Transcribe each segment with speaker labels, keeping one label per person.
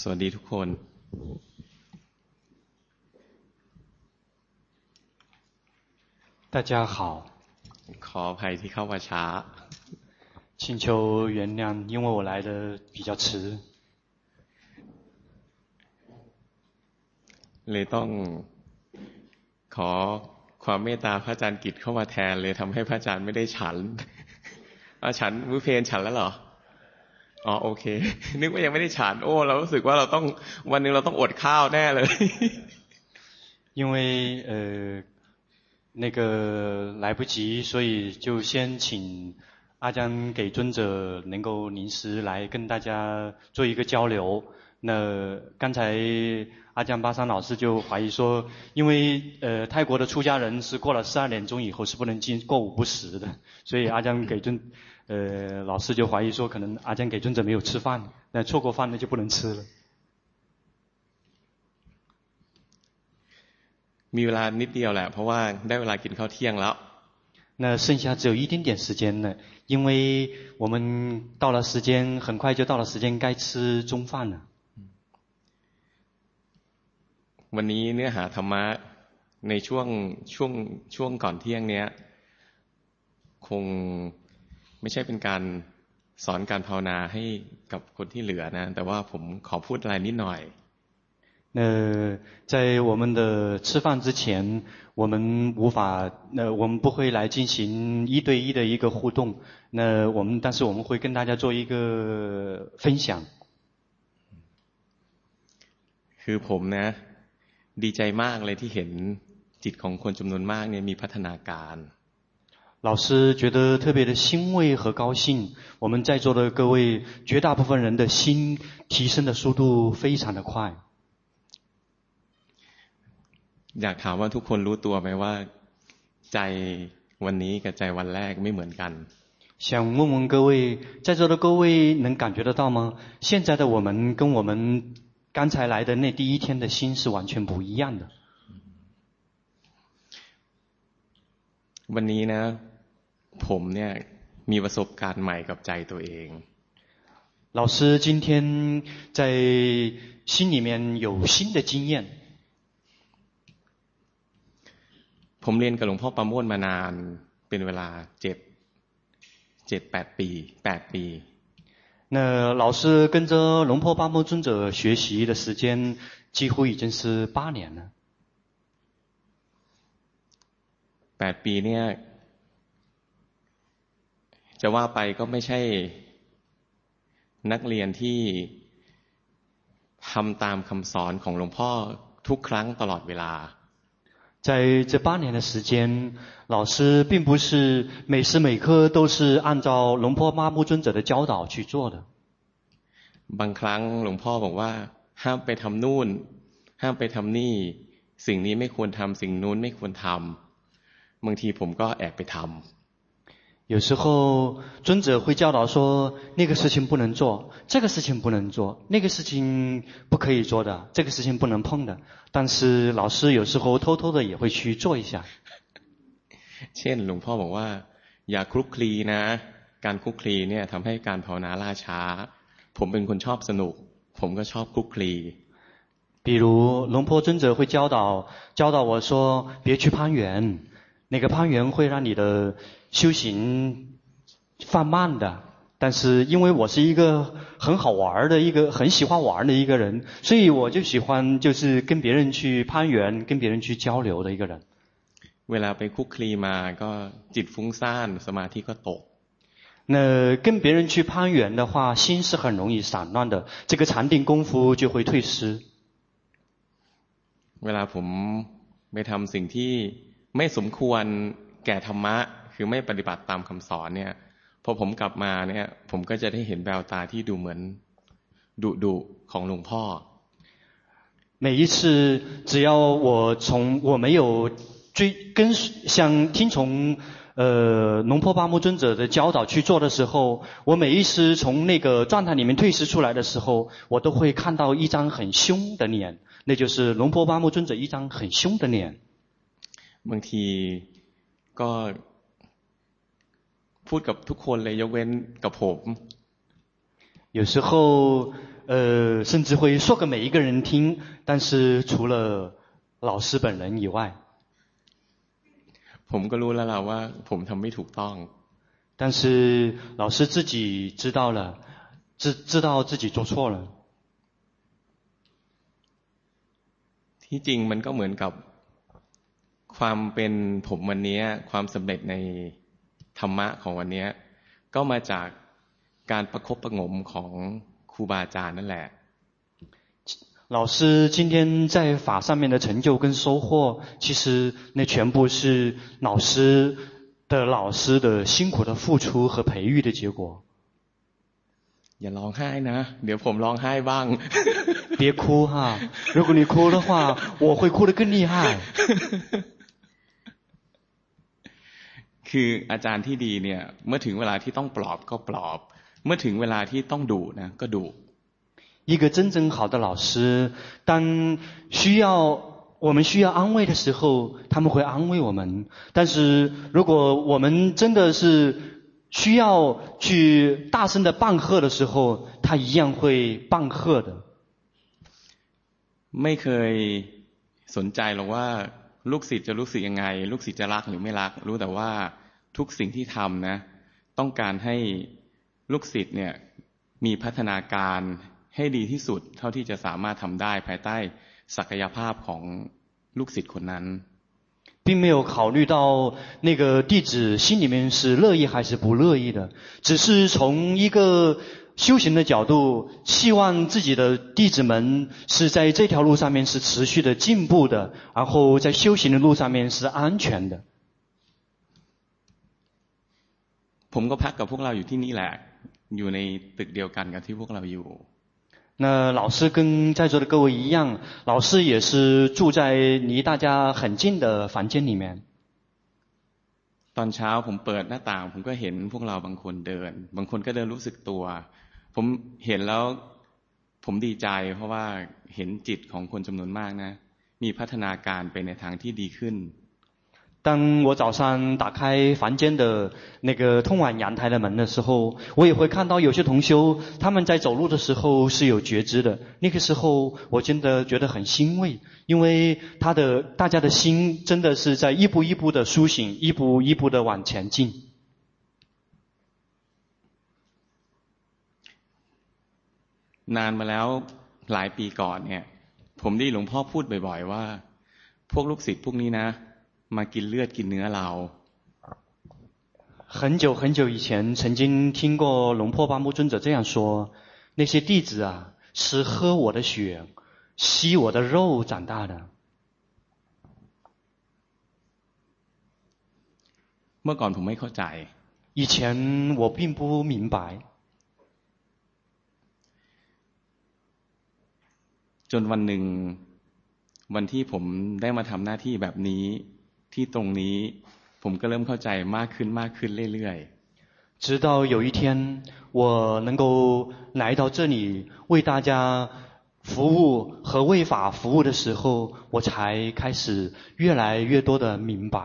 Speaker 1: สวัสดีทุกคน
Speaker 2: 大家好
Speaker 1: ขออภัยที่เข้ามาช้า
Speaker 2: 请求原谅，因为我来的比较迟，
Speaker 1: เลยต้องขอความเมตตาพระอาจารย์กิจเข้ามาแทนเลยทำให้พระอาจารย์ไม่ได้ฉัน อาฉันมื้อเพลฉันแล้วเหรอ อ๋อโอเค นึกว่ายังไม่ได้ฉัน โอ้ เรารู้สึกว่าเราต้องวันหนึงเราต้องอดข้าวแน่เลย
Speaker 2: 因为呃那个来不及，所以就先请阿江给尊者能够临时来跟大家做一个交流。那刚才 阿江巴桑老师就怀疑说，因为呃泰国的出家人是过了十二点钟以后是不能进过午不食的，所以阿江给尊呃老师就怀疑说，可能阿江给尊者没有吃饭，那错过饭那就不能吃了。
Speaker 1: มีเวลานิดเดียวแหละ เพราะว่าได้เวลากินข้าวเที่ยงแล้ว
Speaker 2: 那剩下只有一点点时间了，因为我们到了时间，很快就到了时间该吃中饭了。
Speaker 1: วันนี้เนื้อหาธรรมะในช่วงช่วงช่วงก่อนเที่ยงเนี้ย คงไม่ใช่เป็นการสอนการภาวนาให้กับคนที่เหลือนะ แต่ว่าผมขอพูดอะไรนิดหน่อย
Speaker 2: 那在我们的吃饭之前，我们无法，那我们不会来进行一对一的一个互动。那我们，但是我们会跟大家做一个分享。
Speaker 1: คือผมนะ ดีใจมากเลยที่เห็นจิตของคนจำนวนมากเนี่ยมีพัฒนาการ
Speaker 2: 老师觉得特别的欣慰和高兴，我们在座的各位绝大部分人的心提升的速度非常的快。
Speaker 1: อยากถามว่าทุกคนรู้ตัวไหมว่า ใจวันนี้กับใจวันแรกไม่เหมือนกัน
Speaker 2: 想问问各位，在座的各位能感觉得到吗？现在的我们跟我们 刚才来的那第一天的心是完全不一样的。
Speaker 1: วันนี้นะ ผมเนี่ยมีประสบการณ์ใหม่กับใจตัวเอง
Speaker 2: 老师今天在心里面有新的经验。
Speaker 1: ผมเรียนกับหลวงพ่อประโมทมานานเป็นเวลาเจ็ดเจ็ดแปดปีแปดปี
Speaker 2: 那老师跟着龙坡巴摩尊者学习的时间几乎已经是八年了。
Speaker 1: แปดปีเนี่ย จะว่าไปก็ไม่ใช่นักเรียนที่ทำตามคำสอนของหลวงพ่อทุกครั้งตลอดเวลา
Speaker 2: 在这八年的时间，老师并不是每时每刻都是按照龙坡巴摩尊者的教导去做的。
Speaker 1: บางครั้งหลวงพ่อบอกว่า ห้ามไปทำนู่น ห้ามไปทำนี่ สิ่งนี้ไม่ควรทำสิ่งนู้นไม่ควรทำบางทีผมก็แอบไปทำ
Speaker 2: 有时候尊者会教导说，那个事情不能做，这个事情不能做，那个事情不可以做的，这个事情不能碰的。但是老师有时候偷偷的也会去做一下。
Speaker 1: เช่นหลวงพ่อบอกว่า อย่าคลุกคลีนะ การคลุกคลีเนี่ยทำให้การภาวนาล่าช้า ผมเป็นคนชอบสนุก ผมก็ชอบคลุกคลี
Speaker 2: 比如龙坡尊者会教导教导我说，别去攀缘，那个攀缘会让你的 修行放慢的。但是因为我是一个很好玩的一个很喜欢玩的一个人，所以我就喜欢就是跟别人去攀缘，跟别人去交流的一个人。
Speaker 1: เวลาไปคลุกคลีมาก็จิตฟุ้งซ่านสมาธิก็ตก
Speaker 2: 那跟别人去攀缘的话，心是很容易散乱的，这个禅定功夫就会退失。
Speaker 1: เวลาผมไปทำสิ่งที่ไม่สมควรแก่ธรรมะ คือไม่ปฏิบัติตามคำสอนเนี่ย พอผมกลับมาเนี่ย ผมก็จะได้เห็นแววตาที่ดูเหมือนดุดุๆของหลวงพ่อ
Speaker 2: 每一次，只要我从我没有追跟想听从呃龙坡巴摩尊者的教导去做的时候，我每一次从那个状态里面退失出来的时候，我都会看到一张很凶的脸，那就是龙坡巴摩尊者一张很凶的脸。
Speaker 1: บางทีก็ พูดกับทุกคนเลยยกเว้นกับผม
Speaker 2: 有时候， 呃，甚至会说给每一个人听，但是除了老师本人以外，
Speaker 1: ผมก็รู้แล้วล่ะว่าผมทำไม่ถูกต้อง。
Speaker 2: 但是老师自己知道了，知知道自己做错了。
Speaker 1: ที่จริงมันก็เหมือนกับความเป็นผมวันนี้ความสำเร็จใน ธรรมะของวันนี้ก็มาจากการประคบประงมของครูบาอาจารย์นั่นแหละ
Speaker 2: 老师今天在法上面的成就跟收获，其实那全部是老师的老师的辛苦的付出和培育的结果。
Speaker 1: อย่าร้องไห้นะเดี๋ยวผมร้องไห้บ้าง
Speaker 2: 别哭哈，如果你哭的话，我会哭得更厉害。
Speaker 1: คืออาจารย์ที่ดีเนี่ยเมื่อถึงเวลาที่ต้องปลอบก็ปลอบ เมื่อถึงเวลาที่ต้องดุนะก็ดุ
Speaker 2: 一个真正好的老师，当需要我们需要安慰的时候，他们会安慰我们。但是如果我们真的是需要去大声的棒喝的时候，他一样会棒喝的。
Speaker 1: ไม่เคยสนใจหรอกว่า ลูกศิษย์จะรู้สึกยังไงลูกศิษย์จะรักหรือไม่รักรู้แต่ว่าทุกสิ่งที่ทำนะต้องการให้ลูกศิษย์เนี่ยมีพัฒนาการให้ดีที่สุดเท่าที่จะสามารถทำได้ภายใต้ศักยภาพของลูกศิษย์คนนั้น
Speaker 2: 并没有考虑到那个弟子心里面是乐意还是不乐意的，只是从一个 修行的角度，希望自己的弟子们是在这条路上面是持续的进步的，然后在修行的路上面是安全的。
Speaker 1: ผมก็พักกับพวกเราอยู่ที่นี่แหละอยู่ในตึกเดียวกันกับที่พวกเราอยู่
Speaker 2: 那老师跟在座的各位一样，老师也是住在离大家很近的房间里面。
Speaker 1: ตอนเช้าผมเปิดหน้าต่างผมก็เห็นพวกเราบางคนเดินบางคนก็เดินรู้สึกตัว ผมเห็นแล้วผมดีใจเพราะว่าเห็นจิตของคนจำนวนมากนะมีพัฒนาการไปในทางที่ดีขึ้น
Speaker 2: 当我早上打开房间的那个通往阳台的门的时候，我也会看到有些同修他们在走路的时候是有觉知的。那个时候，我真的觉得很欣慰，因为他的大家的心真的是在一步一步的苏醒，一步一步的往前进。
Speaker 1: นานมาแล้วหลายปีก่อนเนี่ยผมได้หลวงพ่อพูดบ่อยๆว่าพวกลูกศิษย์พวกนี้นะมากินเลือดกินเนื้อเรา
Speaker 2: 很久很久以前，曾经听过龙坡巴木尊者这样说：那些弟子啊，是喝我的血、吸我的肉长大的。
Speaker 1: เมื่อก่อนผมไม่เข้าใจ。
Speaker 2: 以前我并不明白。
Speaker 1: จนวันหนึ่งวันที่ผมได้มาทำหน้าที่แบบนี้ที่ตรงนี้ผมก็เริ่มเข้าใจมากขึ้นมากขึ้นเรื่อย
Speaker 2: ๆ直到有一天我能够来到这里为大家服务和为法服务的时候我才开始越来越多的明白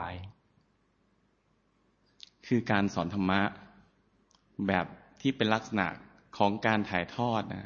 Speaker 1: คือการสอนธรรมะแบบที่เป็นลักษณะของการถ่ายทอดนะ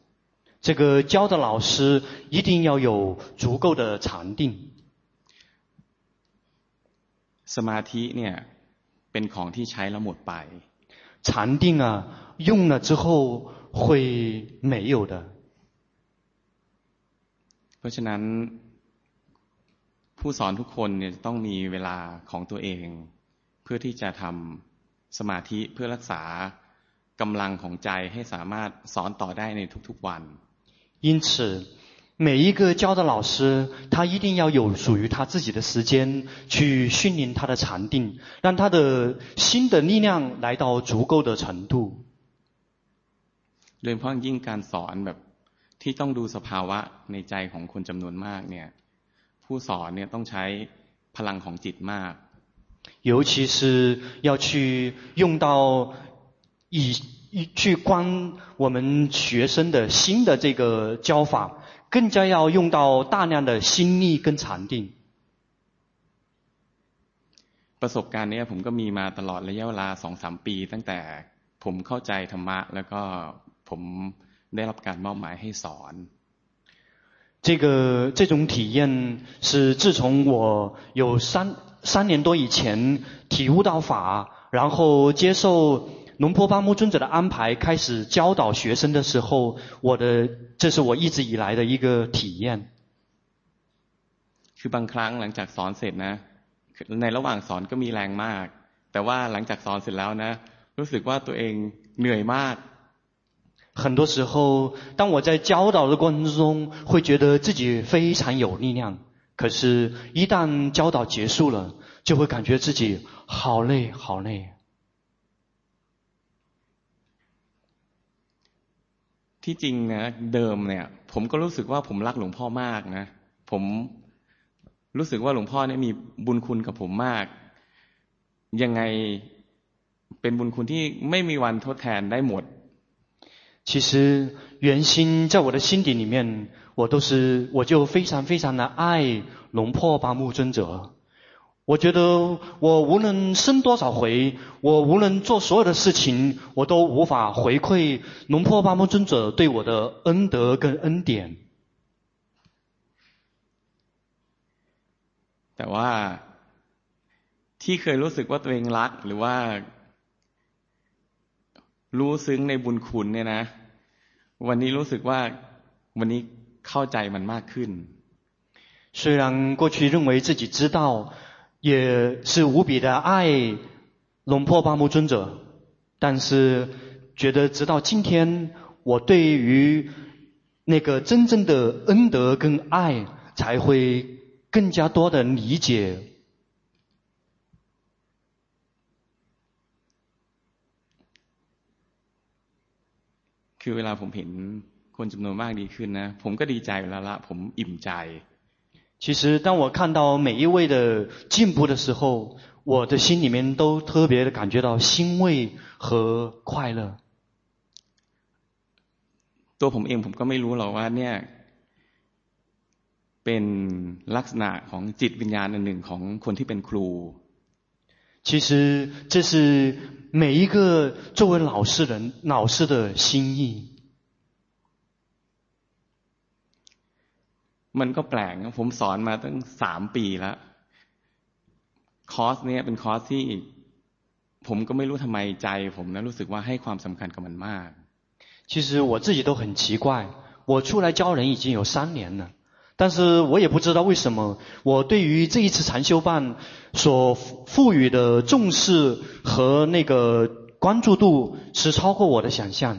Speaker 2: 这个教的老师一定要有足够的禅定。
Speaker 1: สมาธิเนี่ยเป็นของที่ใช้แล้วหมดไป
Speaker 2: 禅定啊用了之后会没有的
Speaker 1: เพราะฉะนั้นผู้สอนทุกคนเนี่ยต้องมีเวลาของตัวเอง เพื่อที่จะทำสมาธิเพื่อรักษากำลังของใจให้สามารถสอนต่อได้ในทุกๆวัน
Speaker 2: 因此每一个教的老师，他一定要有属于他自己的时间，去训练他的禅定，让他的心的力量来到足够的程度。
Speaker 1: โดยเฉพาะยิ่งการสอนแบบ ที่ต้องดูสภาวะในใจของคนจำนวนมากเนี่ย ผู้สอนเนี่ยต้องใช้พลังของจิตมาก
Speaker 2: 尤其是要去用到以 去观我们学生的心的这个教法，更加要用到大量的心力跟禅定。
Speaker 1: ประสบการณ์นี้ผมก็มีมาตลอดระยะเวลาสองสามปี ตั้งแต่ผมเข้าใจธรรมะแล้วก็ผมได้รับการมอบหมายให้สอน
Speaker 2: 这个这种体验是自从我有三三年多以前体悟到法，然后接受 龙坡巴木尊者的安排，开始教导学生的时候，我的这是我一直以来的一个体验。
Speaker 1: คือบางครั้งหลังจากสอนเสร็จนะในระหว่างสอนก็มีแรงมาก แต่ว่าหลังจากสอนเสร็จแล้วนะรู้สึกว่าตัวเองเหนื่อยมาก
Speaker 2: 很多时候，当我在教导的过程中，会觉得自己非常有力量。可是，一旦教导结束了，就会感觉自己好累，好累。
Speaker 1: ที่จริงนะเดิมเนี่ยผมก็รู้สึกว่าผมรักหลวงพ่อมากนะผมรู้สึกว่าหลวงพ่อเนี่ยมีบุญคุณกับผมมาก ยังไงเป็นบุญคุณที่ไม่มีวันทดแทนได้หมด
Speaker 2: 其实原心在我的心底里面，我都是我就非常非常的爱龙破巴木尊者。 我觉得我无论生多少回，我无论做所有的事情，我都无法回馈龙破巴木尊者对我的恩德跟恩典。
Speaker 1: แต่ว่าที่เคยรู้สึกว่าตัวเองรักหรือว่ารู้ซึ้งในบุญคุณเนี่ยนะวันนี้รู้สึกว่าวันนี้เข้าใจมันมากขึ้น
Speaker 2: 虽然过去认为自己知道， 也是无比的爱龙破巴木尊者，但是觉得直到今天，我对于那个真正的恩德跟爱，才会更加多的理解。
Speaker 1: คือเวลาผมเห็นคนจำนวนมากดีขึ้นนะผมก็ดีใจแล้วละผมอิ่มใจ
Speaker 2: 其实当我看到每一位的进步的时候，我的心里面都特别的感觉到欣慰和快乐。
Speaker 1: ตัวผมเองผมก็ไม่รู้หรอกว่าเนี่ยเป็นลักษณะของจิตวิญญาณอันหนึ่งของคนที่เป็นครู
Speaker 2: 其实这是每一个作为老师人老师的心意。
Speaker 1: มันก็แปลกนะผมสอนมาตั้งสามปีแล้วคอร์สเนี้ยเป็นคอร์สที่ผมก็ไม่รู้ทำไมใจผมนะรู้สึกว่าให้ความสำคัญกับมันมาก
Speaker 2: 其实我自己都很奇怪，我出来教人已经有三年了。但是我也不知道为什么，我对于这一次禅修班所赋予的重视和那个关注度是超过我的想象。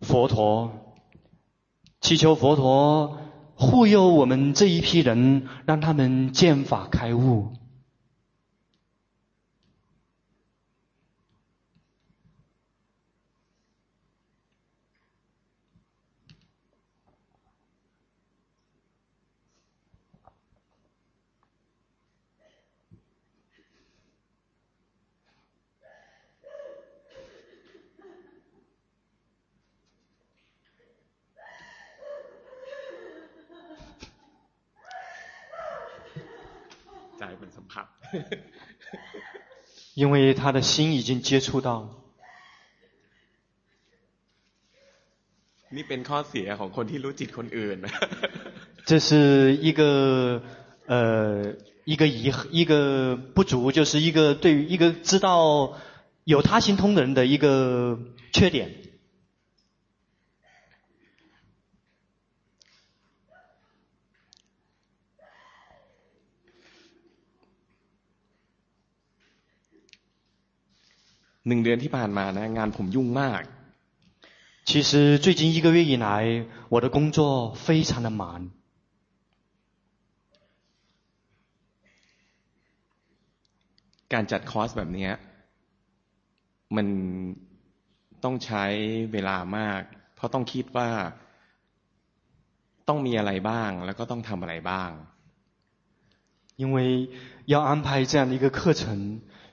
Speaker 2: 佛陀，祈求佛陀护佑我们这一批人，让他们见法开悟。因为他的心已经接触到。
Speaker 1: นี่เป็นข้อเสียของคนที่รู้จิตคนอื่น
Speaker 2: 这是一个呃一个遗一个不足，就是一个对于一个知道 有他心通的人的一个缺点。
Speaker 1: หนึ่งเดือนที่ผ่านมานะงานผมยุ่งมาก
Speaker 2: 其实最近一个月以来，我的工作非常的忙。
Speaker 1: การจัดคอร์สแบบนี้มันต้องใช้เวลามาก เพราะต้องคิดว่าต้องมีอะไรบ้าง แล้วก็ต้องทำอะไรบ้าง
Speaker 2: 因为要安排这样的一个课程，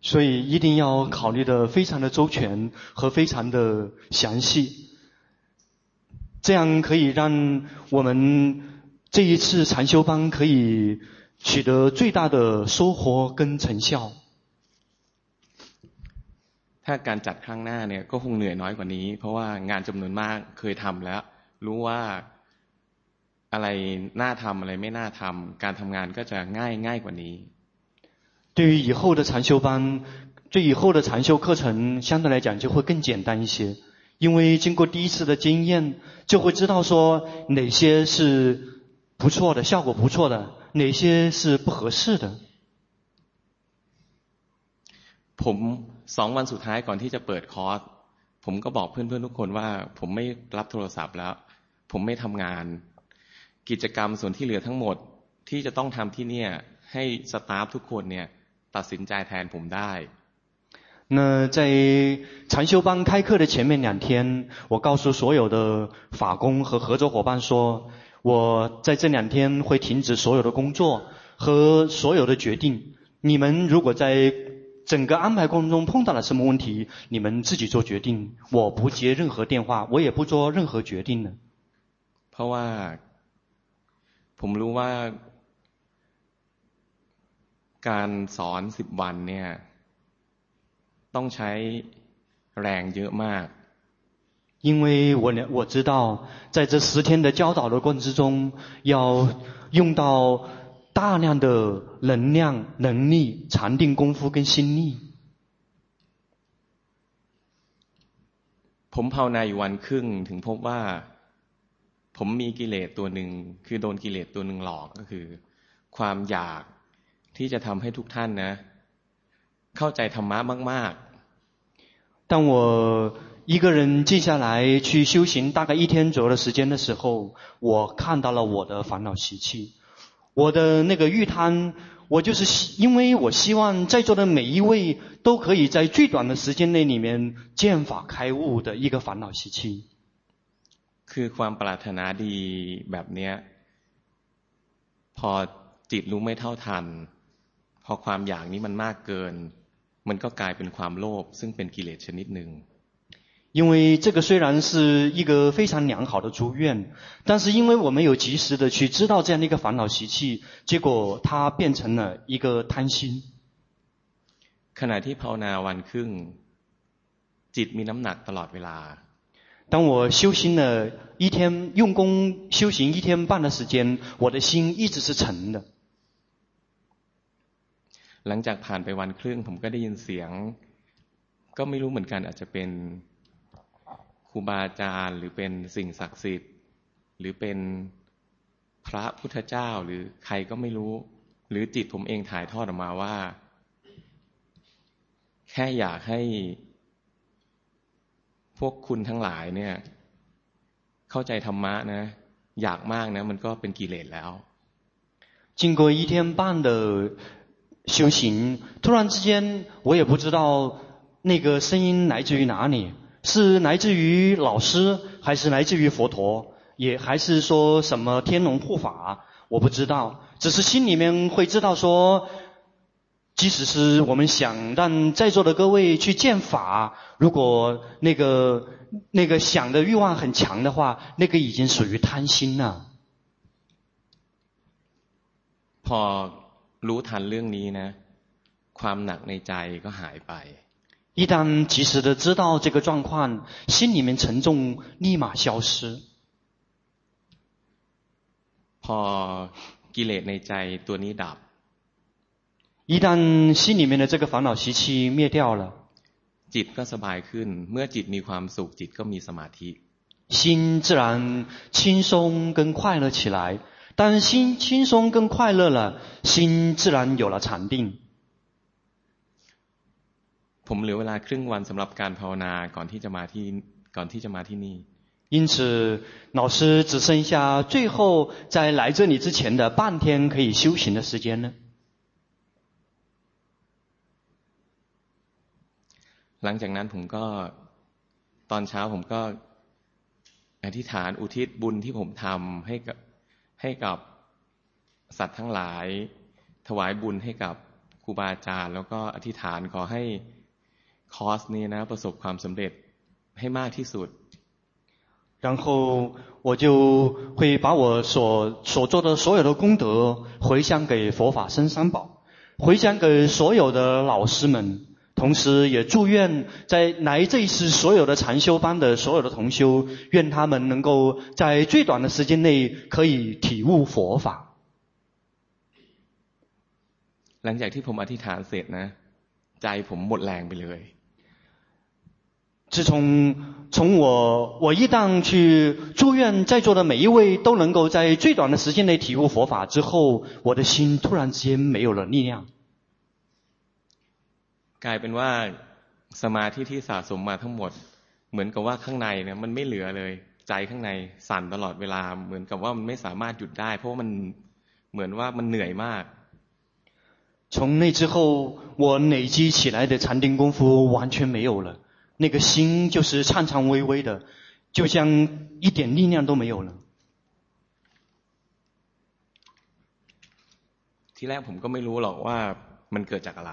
Speaker 2: 所以一定要考虑得非常的周全和非常的详细，这样可以让我们这一次禅修班可以取得最大的收获跟成效。
Speaker 1: ถ้าการจัดครั้งหน้าเนี่ยก็คงเหนื่อยน้อยกว่านี้ เพราะว่างานจำนวนมากเคยทำแล้ว รู้ว่าอะไรน่าทำอะไรไม่น่าทำการทำงานก็จะง่ายง่ายกว่านี้
Speaker 2: 对于以后的禅修班，对以后的禅修课程，相对来讲就会更简单一些，因为经过第一次的经验，就会知道说哪些是不错的，效果不错的，哪些是不合适的。
Speaker 1: ผมสองวันสุดท้ายก่อนที่จะเปิดคอร์สผมก็บอกเพื่อนๆทุกคนว่า ผมไม่รับโทรศัพท์แล้ว ผมไม่ทำงาน กิจกรรมส่วนที่เหลือทั้งหมดที่จะต้องทำที่เนี่ยให้สตาฟทุกคนเนี่ย ตัดสินใจแทนผมได้
Speaker 2: 那在禅修班开课的前面两天，我告诉所有的法工和合作伙伴说，我在这两天会停止所有的工作和所有的决定。你们如果在整个安排过程中碰到了什么问题，你们自己做决定。我不接任何电话，我也不做任何决定的。
Speaker 1: เพราะว่าผมรู้ว่า การสอนสิบวันเนี่ยต้องใช้แรงเยอะมาก
Speaker 2: 因为我我知道，在这十天的教导的过程之中，要用到大量的能量、能力、禅定功夫跟心力。
Speaker 1: ผมภาวนาอยู่วันครึ่งถึงพบว่าผมมีกิเลสตัวหนึ่งคือโดนกิเลสตัวหนึ่งหลอกก็คือ ความอยาก ที่จะทำให้ทุกท่านนะเข้าใจธรรมะมาก
Speaker 2: ๆ当我一个人静下来去修行大概一天左右的时间的时候，我看到了我的烦恼习气，我的那个欲贪，我就是因为我希望在座的每一位都可以在最短的时间内里面见法开悟的一个烦恼习气。
Speaker 1: คือความปรารถนาดีแบบเนี้ยพอจิตรู้ไม่เท่าทัน พอความอยากนี้มันมากเกิน มันก็กลายเป็นความโลภซึ่งเป็นกิเลสชนิดหนึ่ง
Speaker 2: 因为这个虽然是一个非常良好的祝愿，但是因为我们有及时的去知道这样的一个烦恼习气，结果它变成了一个贪心。
Speaker 1: ขณะที่ภาวนาวันครึ่งจิตมีน้ำหนักตลอดเวลา
Speaker 2: 当我修行了一天，用功修行一天半的时间，我的心一直是沉的。
Speaker 1: หลังจากผ่านไปวันครึ่งผมก็ได้ยินเสียง ก็ไม่รู้เหมือนกันอาจจะเป็นครูบาอาจารย์หรือเป็นสิ่งศักดิ์สิทธิ์ หรือเป็นพระพุทธเจ้าหรือใครก็ไม่รู้ หรือจิตผมเองถ่ายทอดออกมาว่า แค่อยากให้พวกคุณทั้งหลายเนี่ยเข้าใจธรรมะนะอยากมากนะมันก็เป็นกิเลสแล้ว
Speaker 2: 经过一天半的 修行，突然之间，我也不知道那个声音来自于哪里，是来自于老师，还是来自于佛陀，也还是说什么天龙护法，我不知道，只是心里面会知道说，即使是我们想让在座的各位去见法，如果那个那个想的欲望很强的话，那个已经属于贪心了。
Speaker 1: พอ รู้ทันเรื่องนี้นะความหนักในใจก็หายไป。
Speaker 2: 一旦及时的知道这个状况，心里面沉重立马消失。
Speaker 1: พอกิเลสในใจตัวนี้ดับ。
Speaker 2: 一旦心里面的这个烦恼习气灭掉了，
Speaker 1: จิตก็สบายขึ้น เมื่อจิตมีความสุขจิตก็มีสมาธิ
Speaker 2: 心自然轻松跟快乐起来。 当心轻松跟快乐了，心自然有了禅定。
Speaker 1: ผมเหลือเวลาครึ่งวันสำหรับการภาวนาก่อนที่จะมาที่ก่อนที่จะมาที่นี่。
Speaker 2: 因此，老师只剩下最后在来这里之前的半天可以修行的时间呢。
Speaker 1: หลังจากนั้นผมก็ตอนเช้าผมก็อธิษฐานอุทิศบุญที่ผมทำให้กับ ให้กับสัตว์ทั้งหลาย ถวายบุญให้กับครูบาอาจารย์ แล้วก็อธิษฐานขอให้คอร์สนี้นะประสบความสำเร็จให้มากที่สุด。
Speaker 2: 然后我就会把我所所做的所有的功德回向给佛法僧三宝，回向给所有的老师们。 同时也祝愿在来这一次所有的禅修班的所有的同修，愿他们能够在最短的时间内可以体悟佛法。
Speaker 1: หลังจากที่ผมอธิษฐานเสร็จนะใจผมหมดแรงไปเลย。
Speaker 2: 自从从我我一旦去祝愿在座的每一位都能够在最短的时间内体悟佛法之后，我的心突然之间没有了力量。
Speaker 1: กลายเป็นว่าสมาธิที่สะสมมาทั้งหมด เหมือนกับว่าข้างในเนี่ยมันไม่เหลือเลย ใจข้างในสั่นตลอดเวลา เหมือนกับว่ามันไม่สามารถหยุดได้ เพราะว่ามันเหมือนว่ามันเหนื่อยมาก
Speaker 2: 从那之后我累积起来的禅定功夫完全没有了，那个心就是颤颤巍巍的，就像一点力量都没有了。
Speaker 1: ที่แรกผมก็ไม่รู้หรอกว่ามันเกิดจากอะไร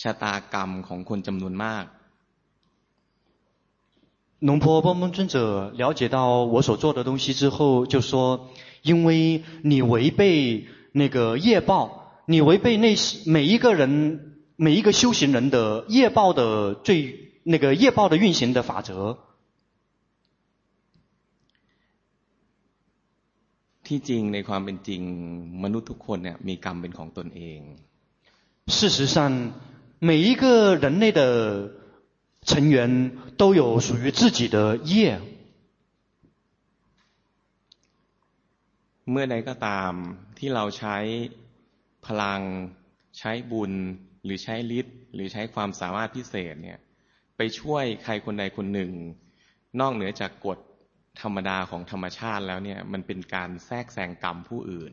Speaker 1: ชะตากรรมของคนจำนวนมาก。
Speaker 2: 龙坡波蒙尊者了解到我所做的东西之后，就说：因为你违背那个业报，你违背那每一个人、每一个修行人的业报的最那个业报的运行的法则。
Speaker 1: ที่จริงในความเป็นจริงมนุษย์ทุกคนเนี่ยมีกรรมเป็นของตนเอง。
Speaker 2: 事实上。 每一个人类的成员都有属于自己的业。
Speaker 1: เมื่อใดก็ตามที่เราใช้พลังใช้บุญหรือใช้ฤทธิ์หรือใช้ความสามารถพิเศษเนี่ยไปช่วยใครคนใดคนหนึ่ง นอกเหนือจากกฎธรรมดาของธรรมชาติแล้วเนี่ยมันเป็นการแทรกแซงกรรมผู้อื่น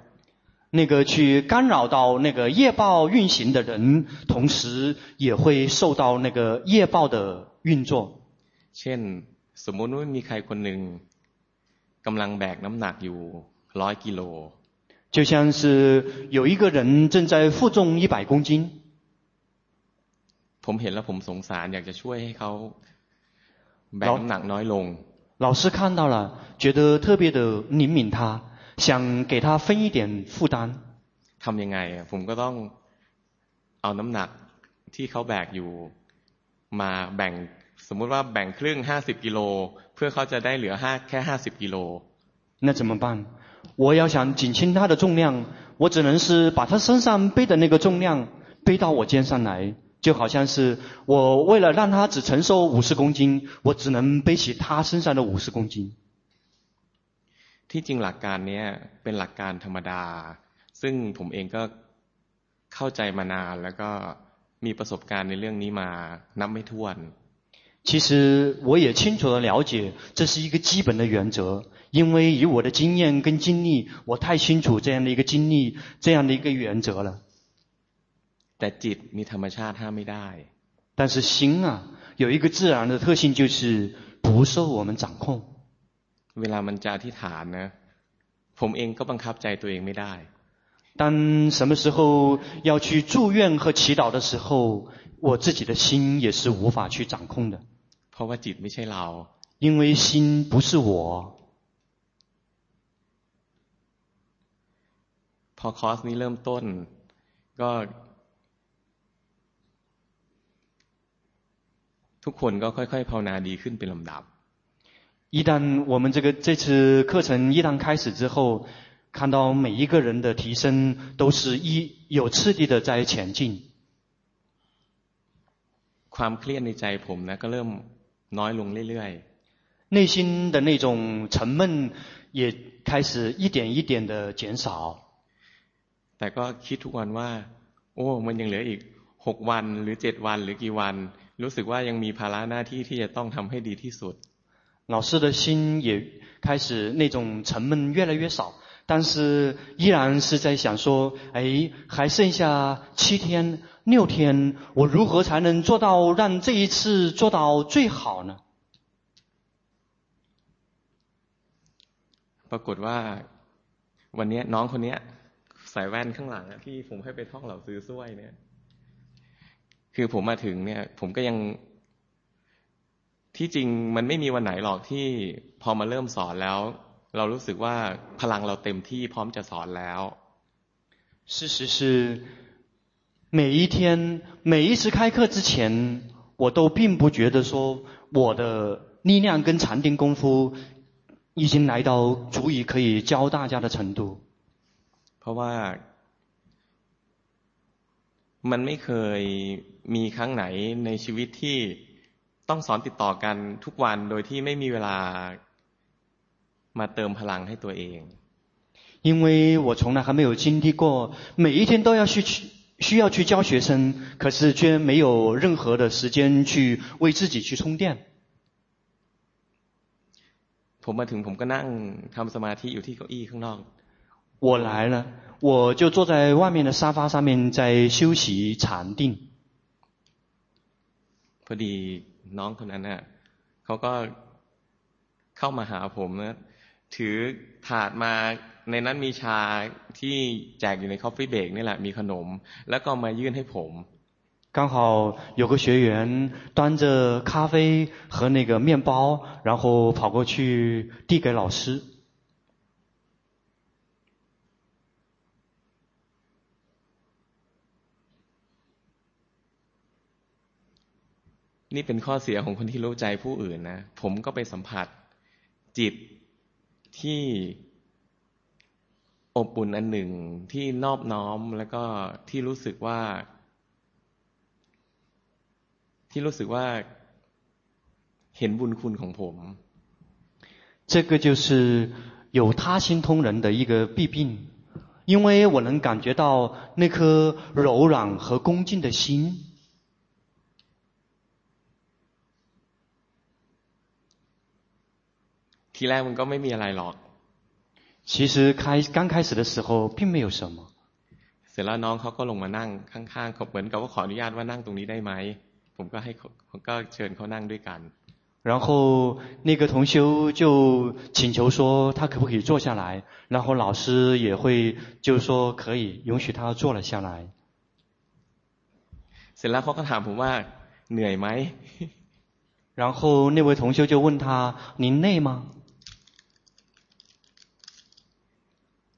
Speaker 2: 那个去干扰到那个业报运行的人，同时也会受到那个业报的运作。
Speaker 1: เช่นสมมติว่ามีใครคนหนึ่งกำลังแบกน้ำหนักอยู่ร้อยกิโล
Speaker 2: 就像是有一个人正在负重一百公斤。
Speaker 1: ผมเห็นแล้วผมสงสารอยากจะช่วยให้เขาแบกน้ำหนักน้อยลง。
Speaker 2: 老师看到了，觉得特别的怜悯他。 想给他分一点负担，
Speaker 1: ทำยังไงผมก็ต้อง เอาน้ำหนักที่เขาแบกอยู่มาแบ่งสมมุติว่าแบ่งครึ่งห้าสิบกิโลเพื่อเขาจะได้เหลือห้าแค่ห้าสิบกิโล
Speaker 2: 那怎么办我要想减轻他的重量我只能是把他身上背的那个重量背到我肩上来就好像是我为了让他只承受五十公斤我只能背起他身上的五十公斤
Speaker 1: ที่จริงหลักการนี้เป็นหลักการธรรมดา ซึ่งผมเองก็เข้าใจมานานแล้วก็มีประสบการณ์ในเรื่องนี้มานับไม่ถ้วน
Speaker 2: 其实我也清楚的了解，这是一个基本的原则。因为以我的经验跟经历，我太清楚这样的一个经历，这样的一个原则了。
Speaker 1: แต่จิตมีธรรมชาติห้ามไม่ได้。
Speaker 2: 但是心啊，有一个自然的特性，就是不受我们掌控。
Speaker 1: เวลามันจะอธิษฐานนะผมเองก็บังคับใจตัวเองไม่ได้。
Speaker 2: 当什么时候要去祝愿和祈祷的时候，我自己的心也是无法去掌控的。
Speaker 1: เพราะว่าจิตไม่ใช่เรา
Speaker 2: 因为心不是我。
Speaker 1: พอคอร์สนี้เริ่มต้นก็ทุกคนก็ค่อยๆภาวนาดีขึ้นเป็นลำดับ
Speaker 2: 一旦我们这个这次课程一旦开始之后，看到每一个人的提升都是一有次第的在前进。
Speaker 1: ความเครียดในใจผมนะก็เริ่มน้อยลงเรื่อย
Speaker 2: ๆ内心的那种沉闷也开始一点一点的减少。
Speaker 1: แต่ก็คิดทุกวันว่าโอ้มันยังเหลืออีกหกวันหรือเจ็ดวันหรือกี่วัน รู้สึกว่ายังมีภาระหน้าที่ที่จะต้องทำให้ดีที่สุด
Speaker 2: 老师的心也开始那种沉闷越来越少，但是依然是在想说，哎，还剩下七天。六天，我如何才能做到让这一次做到最好呢？
Speaker 1: ปรากฏว่าวันนี้น้องคนนี้ใส่แว่นข้างหลังที่ผมให้ไปท่องเหล่าซื้อซ้วยเนี่ยคือผมมาถึงเนี่ยผมก็ยัง ที่จริงมันไม่มีวันไหนหรอกที่พอมาเริ่มสอนแล้ว เรารู้สึกว่าพลังเราเต็มที่พร้อมจะสอนแล้ว
Speaker 2: 事实是每一天，每一次开课之前，我都并不觉得说我的力量跟禅定功夫已经来到足以可以教大家的程度。
Speaker 1: เพราะว่ามันไม่เคยมีครั้งไหนในชีวิตที่ ต้องสอนติดต่อกันทุกวันโดยที่ไม่มีเวลามาเติมพลังให้ตัวเอง。
Speaker 2: 因为我从来还没有经历过每一天都要去去。需要去教学生，可是却没有任何的时间去为自己去充电。
Speaker 1: ผมมาถึงผมก็นั่งทำสมาธิอยู่ที่เก้าอี้ข้างนอก。
Speaker 2: 我来了，我就坐在外面的沙发上面在休息禅定。
Speaker 1: พอดี น้องคนนั้นน่ะเขาก็เข้ามาหาผมนะถือถาดมาในนั้นมีชาที่แจกอยู่ในคอฟฟี่เบรกนี่แหละมีขนมแล้วก็มายื่นให้ผม
Speaker 2: 刚好有个学员端着咖啡和那个面包，然后跑过去递给老师。
Speaker 1: นี่เป็นข้อเสียของคนที่รู้ใจผู้อื่นนะผมก็ไปสัมผัสจิตที่อบอุ่นอันหนึ่งที่นอบน้อมแล้วก็ที่รู้สึกว่า ที่รู้สึกว่าเห็นบุญคุณของผม
Speaker 2: 这个就是有他心通人的一个弊病，因为我能感觉到那颗柔软和恭敬的心。
Speaker 1: ทีแรกมันก็ไม่มีอะไรหรอก
Speaker 2: 其实开刚开始的时候并没有什么。
Speaker 1: เสร็จแล้วน้องเขาก็ลงมานั่งข้างๆเขาเหมือนกับว่าขออนุญาตว่านั่งตรงนี้ได้ไหมผมก็ให้ผมก็เชิญเขานั่งด้วยกัน
Speaker 2: 然后那个同修就请求说他可不可以坐下来，然后老师也会就说可以允许他坐了下来。
Speaker 1: เสร็จแล้วเขาก็ถามผมว่าเหนื่อยไหม
Speaker 2: 然后那位同修就问他您累吗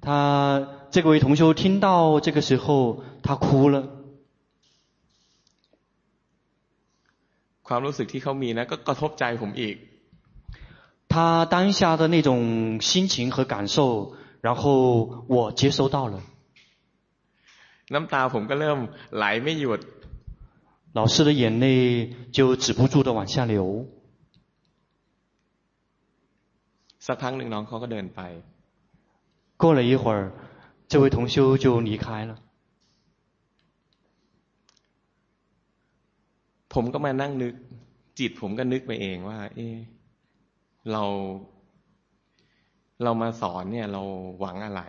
Speaker 2: 他这个位同修听到这个时候，他哭了。
Speaker 1: ความรู้สึกที่เขามีนะก็กระทบใจผมอีก。
Speaker 2: 他当下的那种心情和感受，然后我接收到了。
Speaker 1: น้ำตาผมก็เริ่มไหลไม่หยุด
Speaker 2: 老师的眼泪就止不住的往下流。
Speaker 1: สักพักหนึ่งน้องเขาก็เดินไป。
Speaker 2: 过了一会儿，这位同修就离开了。
Speaker 1: ผมก็มานั่งนึก จิตผมก็นึกไปเองว่า เอ๊ะเรา เรามาสอนเนี่ย เราหวังอะไร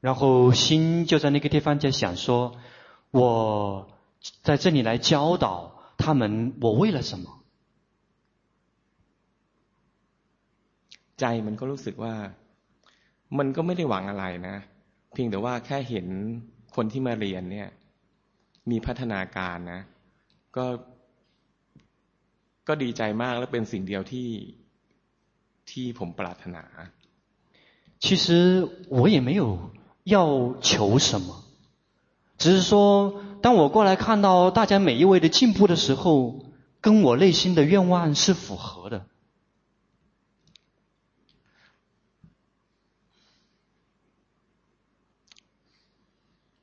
Speaker 2: 然后心就在那个地方在想说，我在这里来教导他们，我为了什么？
Speaker 1: ใจมันก็รู้สึกว่า มันก็ไม่ได้หวังอะไรนะ เพียงแต่ว่าแค่เห็นคนที่มาเรียนเนี่ย มีพัฒนาการนะ ก็ ก็ดีใจมากและเป็นสิ่งเดียวที่ ที่ผมปรารถนา
Speaker 2: 其实我也没有要求什么？只是说，当我过来看到大家每一位的进步的时候，跟我内心的愿望是符合的。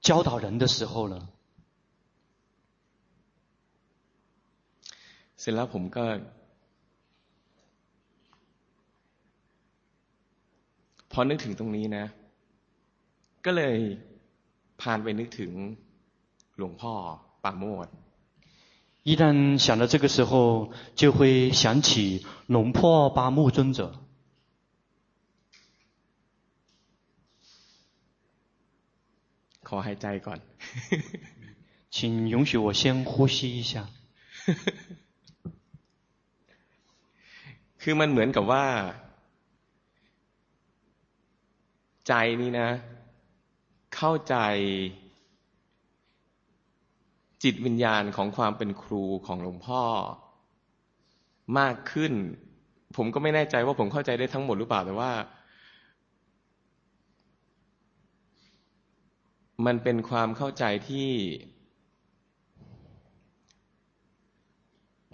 Speaker 2: 教导人的时候了？
Speaker 1: เสร็จแล้วผมก็พอนึกถึงตรงนี้นะ ก็เลยผ่านไปนึกถึงหลวงพ่อปาโมด
Speaker 2: 一旦想到这个时候，就会想起龙坡巴木尊者。
Speaker 1: ขอหายใจก่อน
Speaker 2: 请允许我先呼吸一下。
Speaker 1: คือมันเหมือนกับว่าใจนี้นะ เข้าใจจิตวิญญาณของความเป็นครูของหลวงพ่อมากขึ้น ผมก็ไม่แน่ใจว่าผมเข้าใจได้ทั้งหมดหรือเปล่า แต่ว่า มันเป็นความเข้าใจที่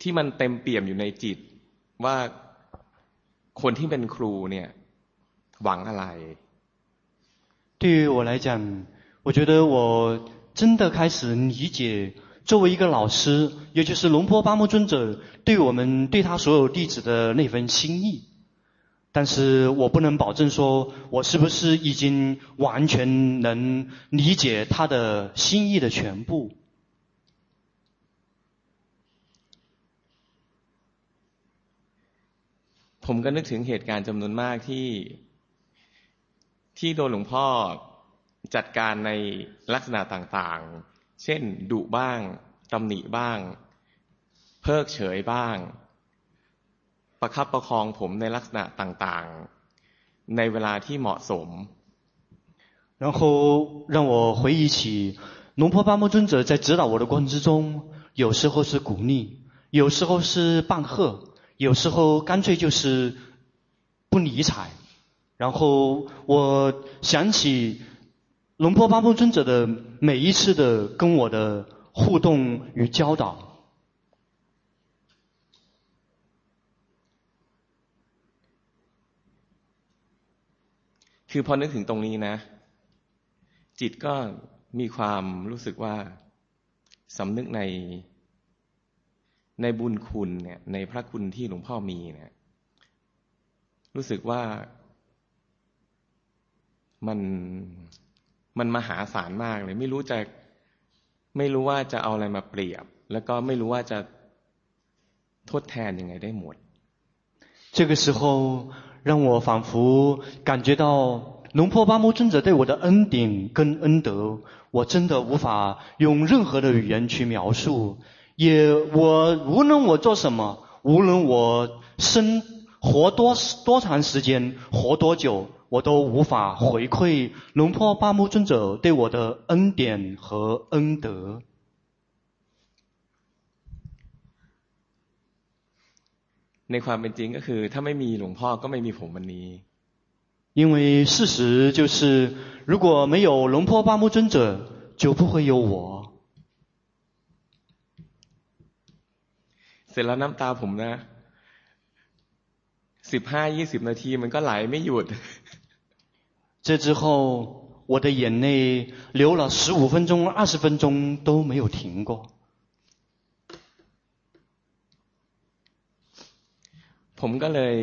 Speaker 1: ที่มันเต็มเปี่ยมอยู่ในจิต ว่าคนที่เป็นครูเนี่ย หวังอะไร
Speaker 2: 对于我来讲，我觉得我真的开始理解，作为一个老师，也就是龙坡巴木尊者对我们对他所有弟子的那份心意。 但是我不能保证说我是不是已经完全能理解他的心意的全部。
Speaker 1: ผมก็นึกถึงเหตุการณ์จำนวนมากที่ที่โดนหลวงพ่อจัดการในลักษณะต่างๆ เช่นดุบ้างตำหนิบ้าง เพิกเฉยบ้าง ประคับประคองผมในลักษณะต่างๆ ในเวลาที่เหมาะสม
Speaker 2: 然后让我回忆起龙坡巴木尊者在指导我的过程之中，有时候是鼓励，有时候是棒喝，有时候干脆就是不理睬。然后我想起龙坡巴木尊者的每一次的跟我的互动与教导。
Speaker 1: คือพอนึกถึงตรงนี้นะ จิตก็มีความรู้สึกว่า สำนึกในในบุญคุณเนี่ย ในพระคุณที่หลวงพ่อมีเนี่ย รู้สึกว่ามันมันมหาศาลมากเลย ไม่รู้จะไม่รู้ว่าจะเอาอะไรมาเปรียบ แล้วก็ไม่รู้ว่าจะทดแทนยังไงได้หมด
Speaker 2: 这个时候 让我仿佛感觉到龙婆巴木尊者对我的恩典跟恩德，我真的无法用任何的语言去描述。也我无论我做什么，无论我生活多多长时间，活多久，我都无法回馈龙婆巴木尊者对我的恩典和恩德。
Speaker 1: ในความเป็นจริงก็คือถ้าไม่มีหลวงพ่อก็ไม่มีผมวันนี้
Speaker 2: 因为事实就是如果没有龙坡巴木尊者就不会有我
Speaker 1: เสร็จแล้วน้ำตาผมนะสิบห้ายี่สิบนาทีมันก็ไหลไม่หยุด
Speaker 2: 这之后我的眼泪流了十五分钟二十分钟都没有停过
Speaker 1: ผมก็เลย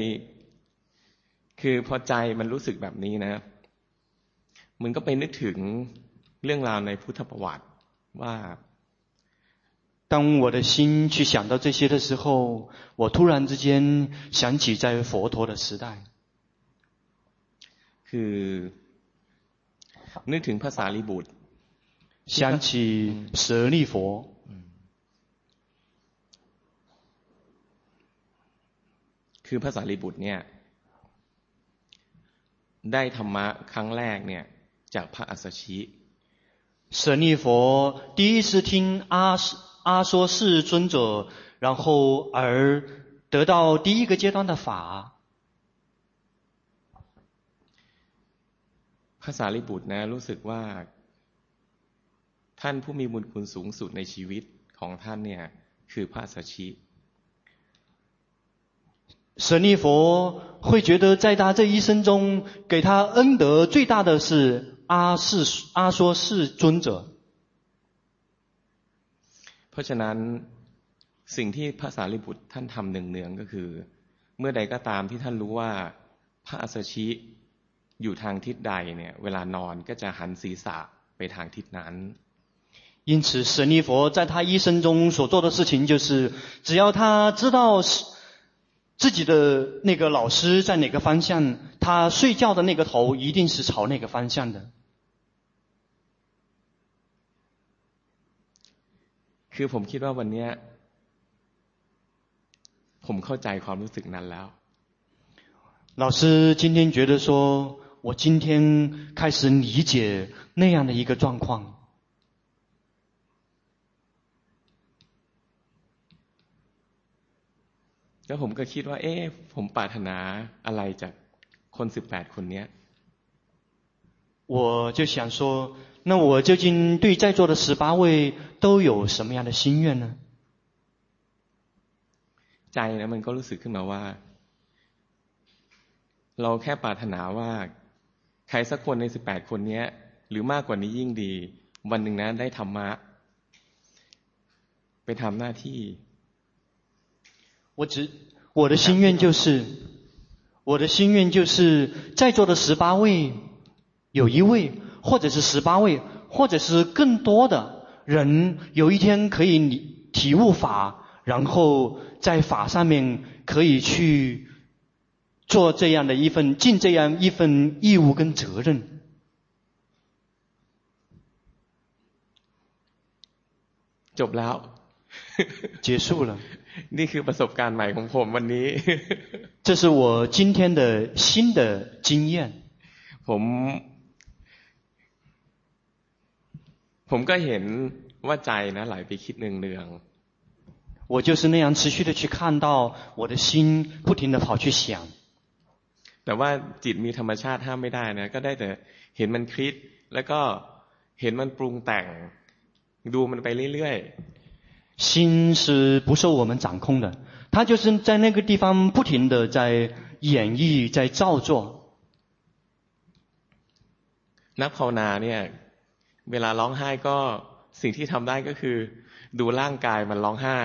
Speaker 1: คือพอใจมันรู้สึกแบบนี้นะมันก็ไปนึกถึงเรื่องราวในพุทธประวัติว่า
Speaker 2: 当我的心去想到这些的时候，我突然之间想起在佛陀的时代，
Speaker 1: คือนึกถึงภาษาลิบุตร
Speaker 2: 想起舍利佛。
Speaker 1: คือภาษาลิบุตรเนี่ยได้ธรรมะครั้งแรกเนี่ยจากพระอัสสชิ
Speaker 2: 舍利佛第一次听阿阿说世尊者，然后而得到第一个阶段的法。
Speaker 1: ภาษาลิบุตรนะรู้สึกว่า ท่านผู้มีบุญคุณสูงสุดในชีวิตของท่านเนี่ยคือพระอัสสชิ
Speaker 2: 舍利佛会觉得，在他这一生中，给他恩德最大的是阿世阿说世尊者。
Speaker 1: เพราะฉะนั้นสิ่งที่พระสารีบุตรท่านทำเนืองๆก็คือ เมื่อใดก็ตามที่ท่านรู้ว่าพระอัสสชิอยู่ทางทิศใดเนี่ยเวลานอนก็จะหันศีรษะไปทางทิศนั้น
Speaker 2: 因此，舍利佛在他一生中所做的事情，就是只要他知道 自己的那个老师在哪个方向，他睡觉的那个头一定是朝那个方向的。
Speaker 1: คือผมคิดว่าวันนี้ผมเข้าใจความรู้สึกนั้นแล้ว
Speaker 2: 老师今天觉得说，我今天开始理解那样的一个状况。
Speaker 1: แล้วผมก็คิดว่า เอ๊ะ ผมปรารถนาอะไรจากคนสิบแปดคนเนี้ย
Speaker 2: 我就想说，那我究竟对在座的十八位都有什么样的心愿呢？
Speaker 1: ใจนะมันก็รู้สึกขึ้นมาว่า เราแค่ปรารถนาว่า ใครสักคนในสิบแปดคนนี้หรือมากกว่านี้ยิ่งดี วันหนึ่งนะได้ธรรมะ ไปทำหน้าที่
Speaker 2: 我只我的心愿就是，我的心愿就是在座的十八位，有一位或者是十八位，或者是更多的人，有一天可以体悟法，然后在法上面可以去做这样的一份尽这样一份义务跟责任。
Speaker 1: จบแล้ว
Speaker 2: 结束了。
Speaker 1: นี่คือประสบการณ์ใหม่ของผมวันนี้
Speaker 2: 这是我今天的新的经验
Speaker 1: ผมผมก็เห็นว่าใจนะไหลไปคิดเนือง
Speaker 2: ๆ我就是那样持续的去看到我的心不停的跑去想
Speaker 1: แต่ว่าจิตมีธรรมชาติห้ามไม่ได้นะก็ได้แต่เห็นมันคิดแล้วก็เห็นมันปรุงแต่งดูมันไปเรื่อยๆ
Speaker 2: 心是不受我们掌控的，他就是在那个地方不停的在演绎，在造作。
Speaker 1: นักภาวนาเนี่ยเวลาร้องไห้ก็ สิ่งที่ทำได้ก็คือ ดูร่างกายมันร้องไห้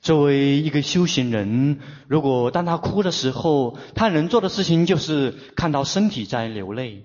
Speaker 2: 作为一个修行人，如果当他哭的时候，他能做的事情就是看到身体在流泪。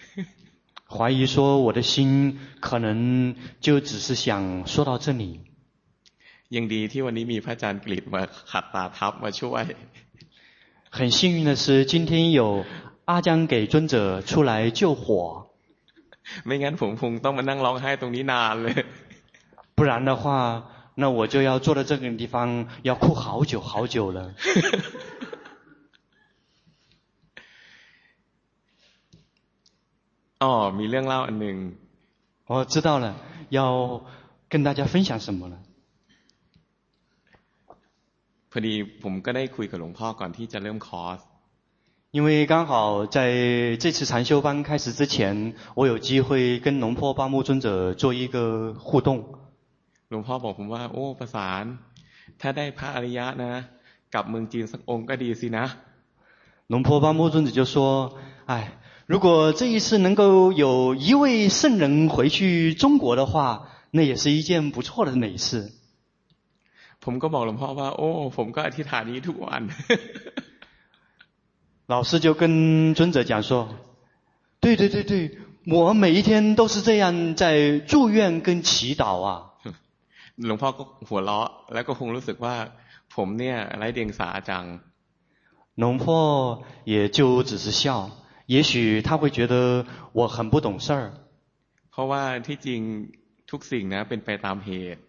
Speaker 2: 怀疑说我的心可能就只是想说到这里。
Speaker 1: ยังดีที่วันนี้มีพระอาจารย์กฤษมาขัดตาทับมาช่วย
Speaker 2: 很幸运的是，今天有阿江给尊者出来救火。
Speaker 1: ไม่งั้นผมคงต้องมานั่งร้องไห้ตรงนี้นานเลย。
Speaker 2: 不然的话，那我就要坐在这个地方要哭好久好久了。
Speaker 1: 哦，มีเรื่องเล่าอันหนึ่ง
Speaker 2: 我知道了，要跟大家分享什么了。
Speaker 1: พอดีผมก็ได้คุยกับหลวงพ่อก่อนที่จะเริ่มคอร์ส
Speaker 2: 因为刚好在这次禅修班开始之前，我有机会跟龙坡巴木尊者做一个互动。
Speaker 1: หลวงพ่อบอกผมว่าโอ้ประสานถ้าได้พระอริยะนะกลับเมืองจีนสักองค์ก็ดีสินะ
Speaker 2: 龙坡巴木尊者就说：哎。 如果这一次能够有一位圣人回去中国的话，那也是一件不错的美事。
Speaker 1: ผมก็บอกหลวงพ่อว่าโอ้ผมก็อธิษฐานนี้ทุกวัน。
Speaker 2: 老师就跟尊者讲说：对对对对，我每一天都是这样在祝愿跟祈祷啊。
Speaker 1: หลวงพ่อก็หัวเราะแล้วก็คงรู้สึกว่าผมเนี่ยไร้เดียงสาจัง。
Speaker 2: 龙婆也就只是笑。 也许他会觉得我很不懂事儿。
Speaker 1: เพราะว่าที่จริงทุกสิ่งนะเป็นไปตามเหตุ。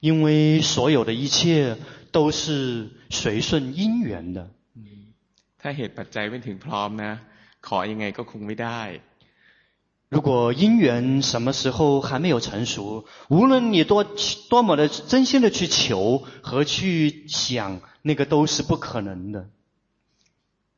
Speaker 2: 因为所有的一切都是随顺因缘的。
Speaker 1: ถ้าเหตุปัจจัยไม่ถึงพร้อมนะขอยังไงก็คงไม่ได้。
Speaker 2: 如果因缘什么时候还没有成熟，无论你多多么的真心的去求和去想，那个都是不可能的。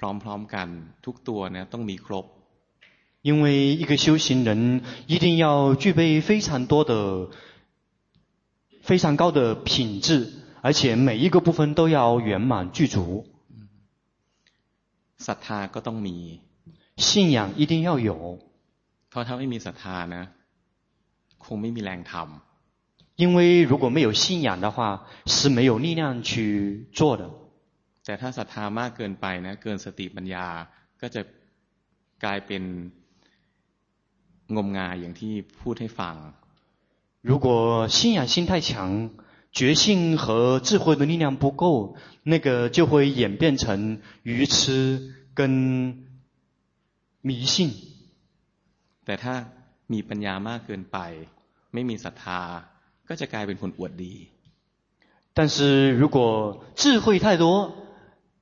Speaker 1: พร้อมๆกันทุกตัวเนี่ยต้องมีครบ
Speaker 2: 因为一个修行人一定要具备非常多的、非常高的品质，而且每一个部分都要圆满具足。
Speaker 1: ศรัทธาก็ต้องมี
Speaker 2: 信仰一定要有
Speaker 1: เพราะถ้าไม่มีศรัทธานะคงไม่มีแรงทำ
Speaker 2: 因为如果没有信仰的话，是没有力量去做的。
Speaker 1: แต่ถ้าศรัทธามากเกินไปนะเกินสติปัญญาก็จะกลายเป็นงมงายอย่างที่พูดให้ฟัง
Speaker 2: 如果信仰心太强，觉性和智慧的力量不够，那个就会演变成愚痴跟迷信。
Speaker 1: แต่ถ้ามีปัญญามากเกินไป ไม่มีศรัทธา ก็จะกลายเป็นคนอวดดี
Speaker 2: 但是如果智慧太多，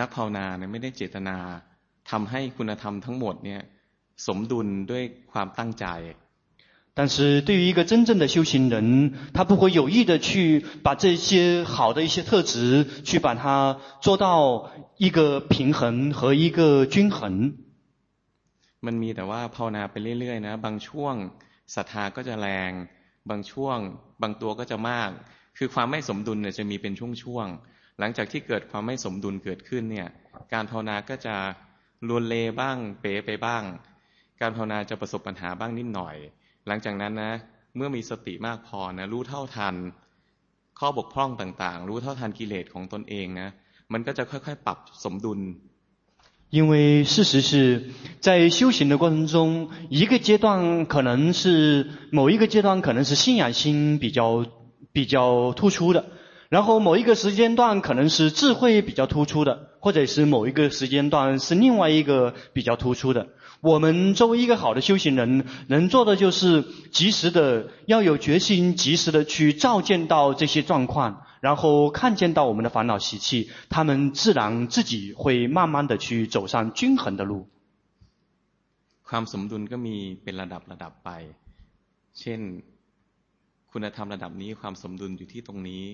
Speaker 1: นักภาวนาเนี่ยไม่ได้เจตนาทำให้คุณธรรมทั้งหมดเนี่ยสมดุลด้วยความตั้งใจ。
Speaker 2: 但是对于一个真正的修行人，他不会有意的去把这些好的一些特质，去把它做到一个平衡和一个均衡。
Speaker 1: มันมีแต่ว่าภาวนาไปเรื่อยๆนะบางช่วงศรัทธาก็จะแรงบางช่วงบางตัวก็จะมาก คือความไม่สมดุลเนี่ยจะมีเป็นช่วงๆ หลังจากที่เกิดความไม่สมดุลเกิดขึ้นเนี่ยการภาวนาก็จะลวนเลบ้างเป๋ไปบ้าง การภาวนาจะประสบปัญหาบ้างนิดหน่อยหลังจากนั้นนะเมื่อมีสติมากพอนะรู้เท่าทันข้อบกพร่องต่างๆ รู้เท่าทันกิเลสของตนเองนะมันก็จะค่อยๆปรับสมดุล
Speaker 2: 因为事实是在修行的过程中，一个阶段可能是某一个阶段可能是信仰心比较比较突出的， 然后某一个时间段可能是智慧比较突出的，或者是某一个时间段是另外一个比较突出的。我们作为一个好的修行人，能做的就是及时的要有决心，及时的去照见到这些状况，然后看见到我们的烦恼习气，他们自然自己会慢慢的去走上均衡的路。
Speaker 1: ความสมดุลก็มีเป็นระดับระดับไป เช่น คุณธรรมระดับนี้ความสมดุลอยู่ที่ตรงนี้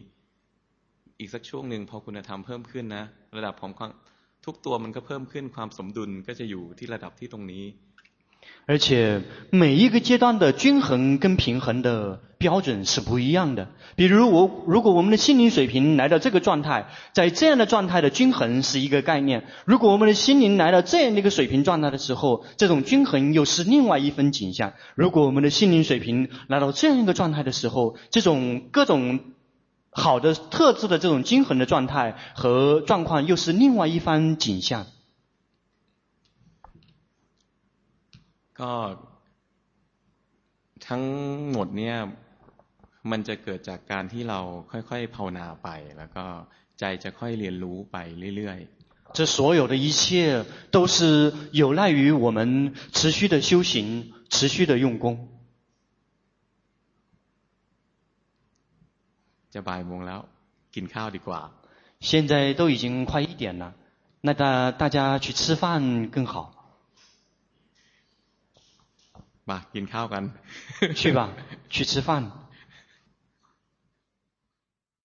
Speaker 1: อีกสักช่วงหนึ่งพอคุณธรรมเพิ่มขึ้นนะระดับของความทุกตัวมันก็เพิ่มขึ้นความสมดุลก็จะอยู่ที่ระดับที่ตรงนี้
Speaker 2: 而且每一个阶段的均衡跟平衡的标准是不一样的。比如我，如果我们的心灵水平来到这个状态，在这样的状态的均衡是一个概念；如果我们的心灵来到这样的一个水平状态的时候，这种均衡又是另外一番景象。如果我们的心灵水平来到这样一个状态的时候，这种各种。 好的特质的这种均衡的状态和状况，又是另外一番景象。
Speaker 1: ก็ทั้งหมดเนี่ยมันจะเกิดจากการที่เราค่อยๆภาวนาไปแล้วก็ใจจะค่อยเรียนรู้ไปเรื่อย
Speaker 2: ๆ。这所有的一切都是有赖于我们持续的修行，持续的用功。
Speaker 1: จะบ่ายโมงแล้วกินข้าวดีกว่า
Speaker 2: 现在都已经快一点了，那大大家去吃饭更好。
Speaker 1: มากินข้าวกัน
Speaker 2: 去吧，去吃饭。